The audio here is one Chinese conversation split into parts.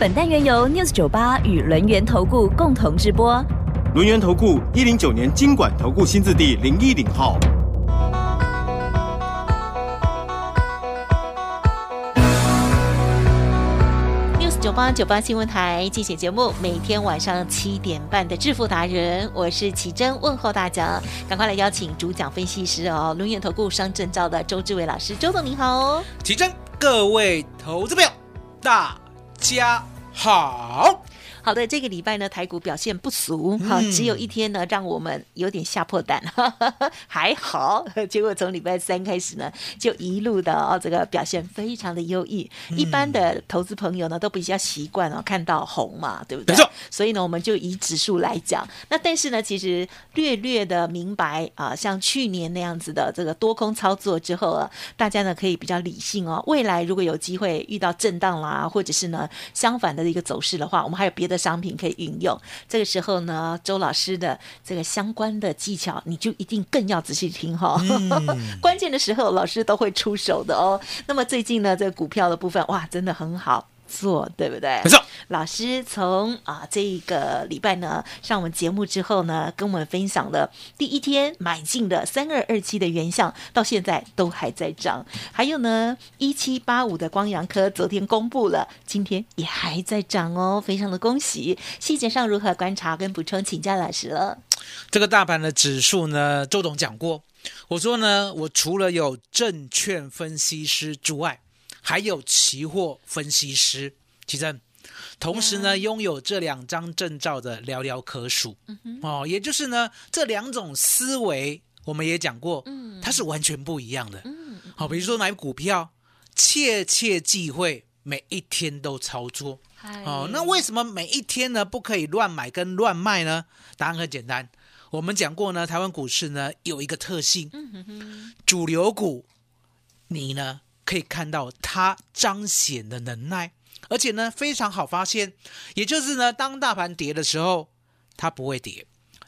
本单元由 News 九八与轮源投顾共同直播。轮源投顾一零九年经管投顾新字第零一零号。news 九八九八新闻台进行节目，每天晚上七点半的致富达人，我是奇珍，问候大家，赶快来邀请主讲分析师哦，轮源投顾商证照的周志伟老师，周董您好哦。奇珍，各位投资朋友，大家好。好的，这个礼拜呢，台股表现不俗，好、嗯只有一天呢，让我们有点吓破胆，还好，结果从礼拜三开始呢，就一路的哦，这个表现非常的优异。嗯一般的投资朋友呢，都比较习惯哦，看到红嘛，对不对？所以呢，我们就以指数来讲，那但是呢，其实略略的明白啊，像去年那样子的这个多空操作之后啊，大家呢可以比较理性哦。未来如果有机会遇到震荡啦，或者是呢相反的一个走势的话，我们还有别的商品可以运用。这个时候呢，周老师的这个相关的技巧，你就一定更要仔细听哈、关键的时候，老师都会出手的哦。那么最近呢，这个股票的部分，哇，真的很好。做对不对？没错，老师从啊这个礼拜呢上我们节目之后呢，跟我们分享了第一天买进的三二二七的原相，到现在都还在涨。还有呢，一七八五的光阳科昨天公布了，今天也还在涨哦，非常的恭喜。细节上如何观察跟补充，请教老师了。这个大盘的指数呢，周董讲过，我说呢，我除了有证券分析师之外，还有期货分析师，其实同时呢，拥有这两张证照的寥寥可数。哦，也就是呢，这两种思维，我们也讲过，它是完全不一样的。好，比如说买股票，切切忌讳每一天都操作。哦，那为什么每一天呢不可以乱买跟乱卖呢？答案很简单，我们讲过呢，台湾股市呢有一个特性，主流股，你呢可以看到它彰显的能耐，而且呢非常好发现，也就是呢当大盘跌的时候，它不会跌；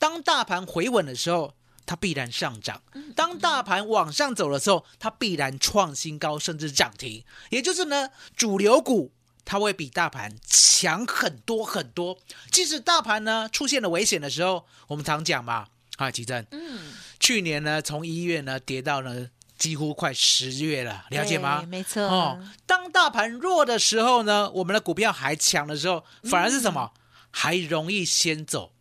当大盘回稳的时候，它必然上涨；当大盘往上走的时候，它必然创新高甚至涨停。也就是呢主流股。它会比大盘强很多很多。即使大盘呢出现了危险的时候，我们常讲嘛，啊，吉正，嗯，去年呢从一月呢跌到呢几乎快十月了，了解吗对？没错。哦，当大盘弱的时候呢，我们的股票还强的时候，反而是什么？还容易先走，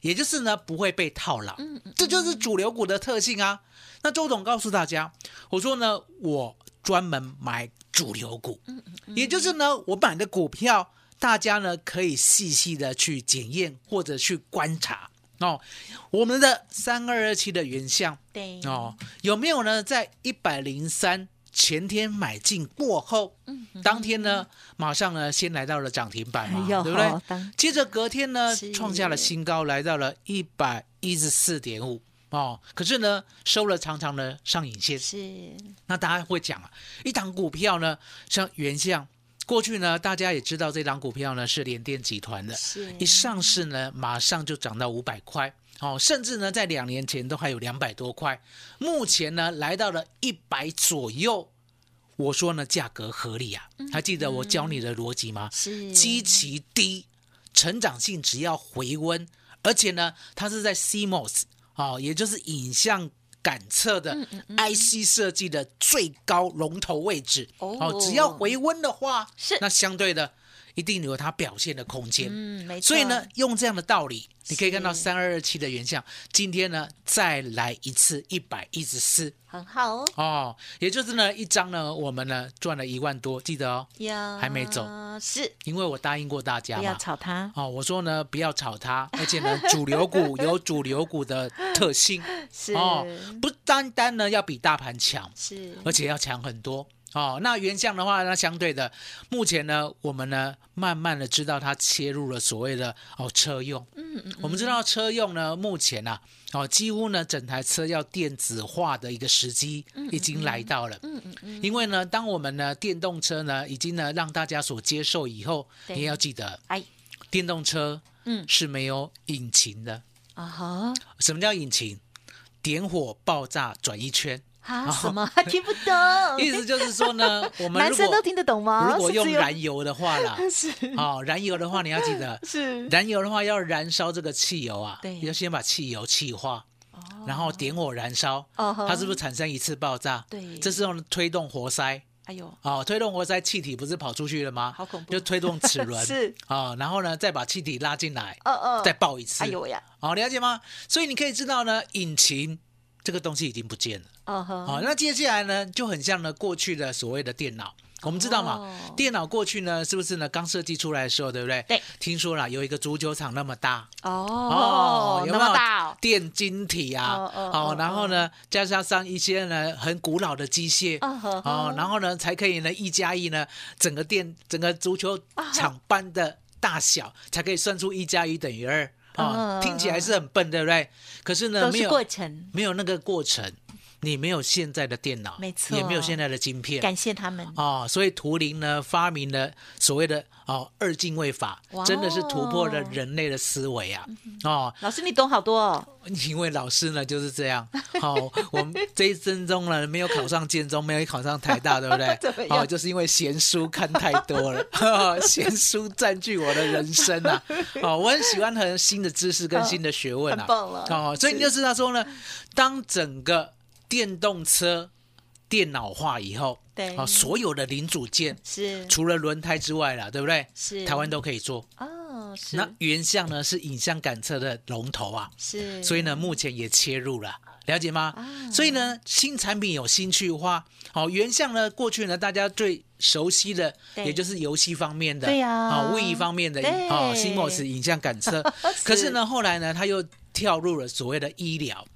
也就是呢不会被套牢。嗯嗯这就是主流股的特性啊。那周董告诉大家，我说呢，我专门买主流股，嗯也就是呢，我买的股票，大家呢可以细细的去检验或者去观察哦。我们的三二二七的原相对哦，有没有呢？在一百零三前天买进过后，嗯当天呢，马上呢先来到了涨停板嘛，对不对？接着隔天呢是，创下了新高，来到了一百一十四点五哦。可是呢，收了长长的上影线。是那大家会讲啊，一档股票呢，像原相，过去呢，大家也知道这张股票呢是联电集团的，是一上市呢，马上就涨到五百块。哦，甚至呢，在两年前都还有两百多块，目前呢来到了一百左右。我说呢，价格合理啊，还记得我教你的逻辑吗？是基期低，成长性只要回温，而且呢，它是在 CMOS 哦，也就是影像感测的 IC 设计的最高龙头位置。哦。哦，只要回温的话，是。那相对的一定有它表现的空间。嗯，没错。所以呢，用这样的道理，你可以看到是。三二二七的原相，今天呢再来一次一百一十四。很好哦，哦，也就是呢一张呢我们呢赚了一万多，记得哦，呀还没走，是。因为我答应过大家不要炒它，哦，我说呢，不要炒它，而且呢，主流股有主流股的特性。是。哦，不单单呢要比大盘强，是。而且要强很多哦，那原相的话，那相对的，目前呢，我们呢，慢慢的知道它切入了所谓的哦车用。嗯嗯，我们知道车用呢，目前呢、哦，几乎呢，整台车要电子化的一个时机已经来到了。嗯嗯嗯，因为呢，当我们呢电动车呢已经呢让大家所接受以后，对你也要记得，哎，电动车嗯是没有引擎的。啊哈，什么叫引擎？点火、爆炸、转一圈。啊 什么 听不懂？意思就是说呢，我们男生都听得懂吗？如果用燃油的话啦，是哦，燃油的话你要记得，是燃油的话要燃烧这个汽油啊，对要先把汽油气化，然后点火燃烧，它是不是产生一次爆炸？对这是用推动活塞。哎呦，哦，推动活塞气体不是跑出去了吗？好恐怖就推动齿轮是哦，然后呢再把气体拉进来，哦哦再爆一次。哎呦呀，哦，了解吗？所以你可以知道呢，引擎这个东西已经不见了。哦那接下来呢，就很像呢过去的所谓的电脑。我们知道嘛，哦电脑过去呢，是不是呢？刚设计出来的时候，对不对？对。听说了有一个足球场那么大哦，那有没有么大哦，电晶体啊？哦然后呢，加上上一些呢很古老的机械哦，然后呢才可以呢一加一呢，整个电整个足球场般的大小，才可以算出一加一等于二。哦嗯，听起来是很笨，对不对？可是呢，没有过程，没有那个过程，你没有现在的电脑，没错也没有现在的晶片。感谢他们。哦，所以图灵呢发明了所谓的哦二进位法哇，真的是突破了人类的思维啊！哦，老师，你懂好多哦。因为老师呢就是这样。好、我们这一生中呢没有考上建中，没有考上台大，对不对？样哦，就是因为闲书看太多了，闲书占据我的人生啊！哦，我很喜欢很新的知识跟新的学问啊，很棒了哦，所以你就知道说呢，当整个电动车电脑化以后，对。啊，所有的零组件是。除了轮胎之外了，对不对？是。台湾都可以做。哦，是。那原相呢是影像感测的龙头啊，是，所以呢，目前也切入了，了解吗？啊。所以呢，新产品有新趣化。好、原相呢，过去呢，大家最熟悉的，也就是游戏方面的，对呀。啊、位移方面的，对。哦，CMOS 影像感测。可是呢，后来呢，他又跳入了所谓的医疗，哦，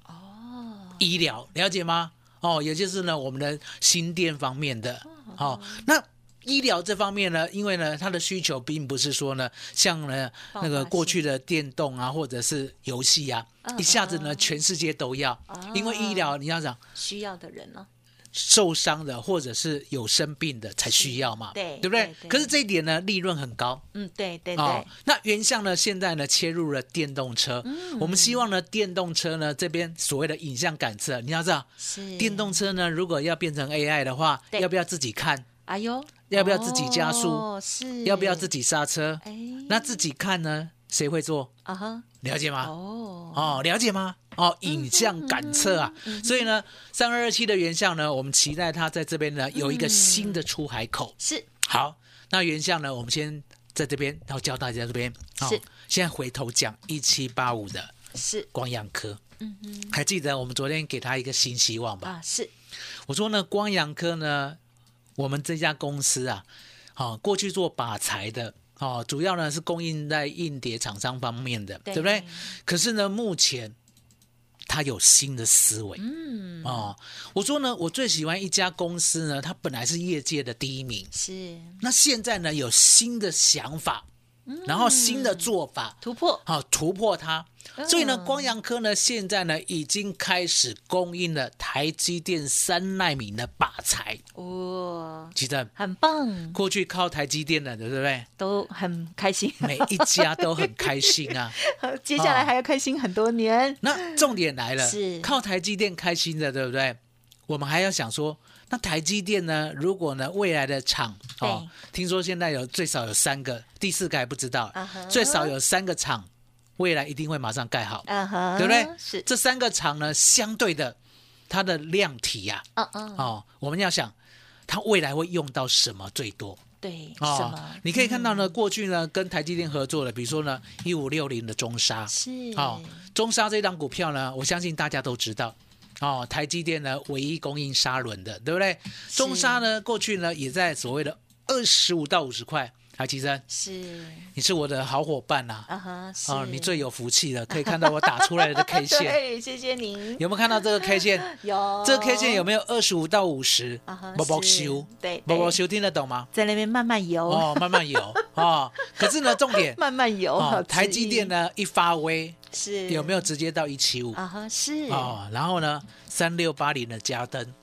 医疗，了解吗？哦，也就是呢，我们的心电方面的，哦，那。医疗这方面呢，因为呢，它的需求并不是说呢，像呢那个过去的电动啊，或者是游戏啊，嗯一下子呢，嗯全世界都要。因为医疗你要讲需要的人呢？受伤的或者是有生病的才需要嘛，对对不对可是这一点呢，利润很高。嗯，对对哦对，，那原相呢？现在呢切入了电动车，嗯我们希望呢电动车呢这边所谓的影像感测，你要知道，是电动车呢如果要变成 AI 的话，要不要自己看？哎呦，要不要自己加速哦，是，要不要自己刹车？哎，那自己看呢？谁会做？啊哈，了解吗？哦，哦，了解吗？哦，影像感测啊，所以呢，三二二七的原相呢，我们期待它在这边呢有一个新的出海口。是好，那原相呢，我们先在这边，然后教大家这边。哦是，现在回头讲一七八五的是，光阳科，嗯嗯还记得我们昨天给他一个新希望吧？啊是，我说呢，光阳科呢，我们这家公司啊，好、过去做把材的。哦，主要呢是供应在硬碟厂商方面的，对。对不对？可是呢，目前他有新的思维，嗯。哦，我说呢，我最喜欢一家公司呢，它本来是业界的第一名，是。那现在呢有新的想法，然后新的做法，突破，好、突破它。所以呢，嗯光阳科呢现在呢已经开始供应了台积电三纳米的靶材，哇，记得很棒，过去靠台积电的，对不对？都很开心，每一家都很开心啊。接下来还要开心很多年，那重点来了，是。靠台积电开心的，对不对？我们还要想说，那台积电呢？如果呢未来的厂哦，听说现在有最少有三个，第四个还不知道，最少有三个厂，未来一定会马上盖好，对不对？是，这三个厂呢，相对的它的量体呀、嗯嗯，哦，我们要想它未来会用到什么最多。对，哦什么？你可以看到呢，过去呢跟台积电合作的，比如说呢一五六零的中沙，是，哦，中沙这档股票呢，我相信大家都知道。哦，台积电呢唯一供应砂轮的，对不对？中砂呢过去呢也在所谓的二十五到五十块，海奇珍，是，你是我的好伙伴呐、啊哈，是哦，你最有福气了，可以看到我打出来的 K 线，对，谢谢您。有没有看到这个 K 线？有这个 K 线有没有二十五到五十啊哈？波波修，对对波波修听得懂吗？在那边慢慢游，哦，慢慢游哦。可是呢，重点 慢慢游。哦，台积电呢呢一发威，是。有没有直接到一七五？啊哈？是。哦，然后呢，三六八零的加灯，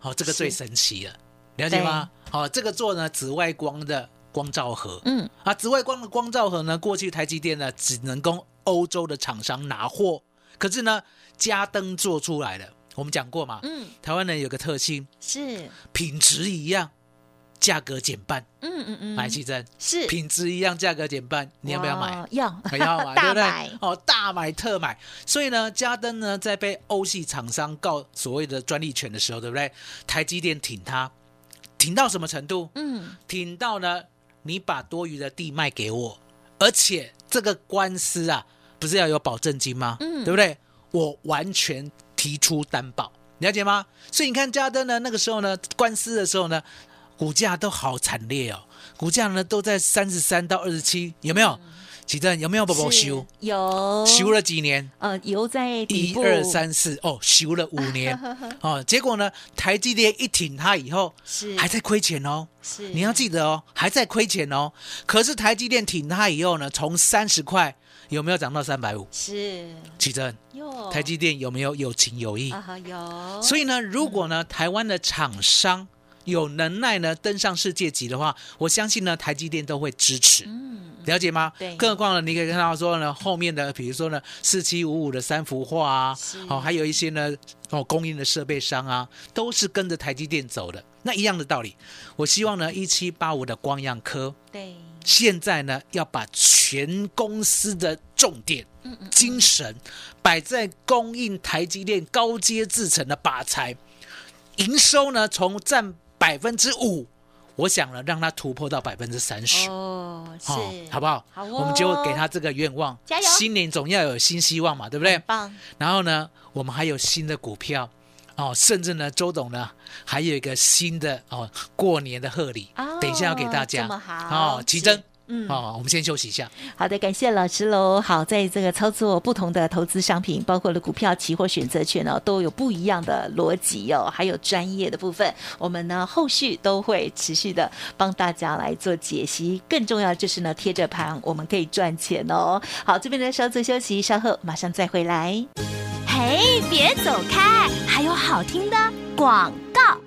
哦，这个最神奇了，了解吗？哦，这个做呢紫外光的光照盒，嗯。啊，紫外光的光照盒呢，过去台积电呢只能供欧洲的厂商拿货，可是呢，加灯做出来的，我们讲过嘛，嗯。台湾人有个特性，是。品质一样，价格减半，嗯嗯嗯买奇珍，是品质一样，价格减半，你要不要买？哇？要要买，对不对？哦，大买特买。所以呢，嘉登呢在被欧系厂商告所谓的专利权的时候，对不对？台积电挺他，挺到什么程度？嗯挺到呢，你把多余的地卖给我，而且这个官司啊，不是要有保证金吗？嗯对不对？我完全提出担保，了解吗？所以你看嘉登呢，那个时候呢，官司的时候呢，股价都好惨烈哦，股价呢都在三十三到二十七，有没有？奇正有没有宝宝修？有修了几年？呃有在一二三四哦，修了五年 哦，结果呢，台积电一挺它以后，是还在亏钱哦。是你要记得哦，还在亏钱哦。可是台积电挺它以后呢，从三十块有没有涨到三百五？是奇正，有台积电有没有有情有义？啊有，所以呢，如果呢，台湾的厂商有能耐呢登上世界级的话，我相信呢，台积电都会支持。嗯了解吗？对更何况呢，你可以看到说呢，后面的比如说呢，四七五五的三幅画啊是，哦，还有一些呢，哦，供应的设备商啊，都是跟着台积电走的。那一样的道理，我希望呢，一七八五的光样科对现在呢，要把全公司的重点、嗯精神摆在供应台积电高阶制程的靶材，营收呢从占百分之五，我想呢让它突破到百分之三十。哦是哦，好不好？好哦我们就给他这个愿望，加油新年总要有新希望嘛，对不对很？棒然后呢，我们还有新的股票哦，甚至呢，周董呢还有一个新的哦过年的贺礼，哦等一下要给大家这么好哦，奇珍是。嗯哦，我们先休息一下。好的，感谢老师喽。好，在这个操作不同的投资商品，包括了股票、期货、选择权哦，都有不一样的逻辑哦，还有专业的部分，我们呢后续都会持续的帮大家来做解析。更重要就是呢，贴着盘我们可以赚钱哦。好，这边呢稍作休息，稍后马上再回来。嘿，别走开，还有好听的广告。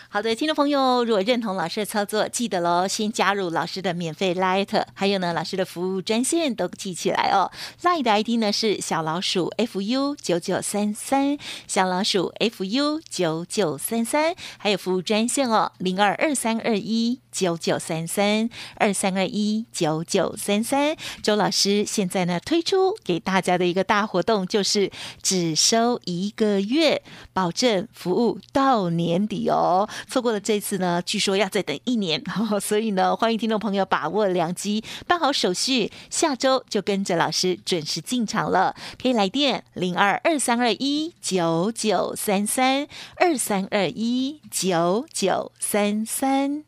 好的，听众朋友，如果认同老师的操作，记得喽，先加入老师的免费 Light，还有呢，老师的服务专线都记起来哦。Light 的 ID 呢是小老鼠 fu 九九三三，小老鼠 fu 九九三三，还有服务专线哦，零二二三二一九九三三二三二一九九三三。周老师现在呢推出给大家的一个大活动，就是只收一个月，保证服务到年底哦。错过了这次呢，据说要再等一年，所以呢，欢迎听众朋友把握良机，办好手续，下周就跟着老师准时进场了。可以来电零二二三二一九九三三二三二一九九三三。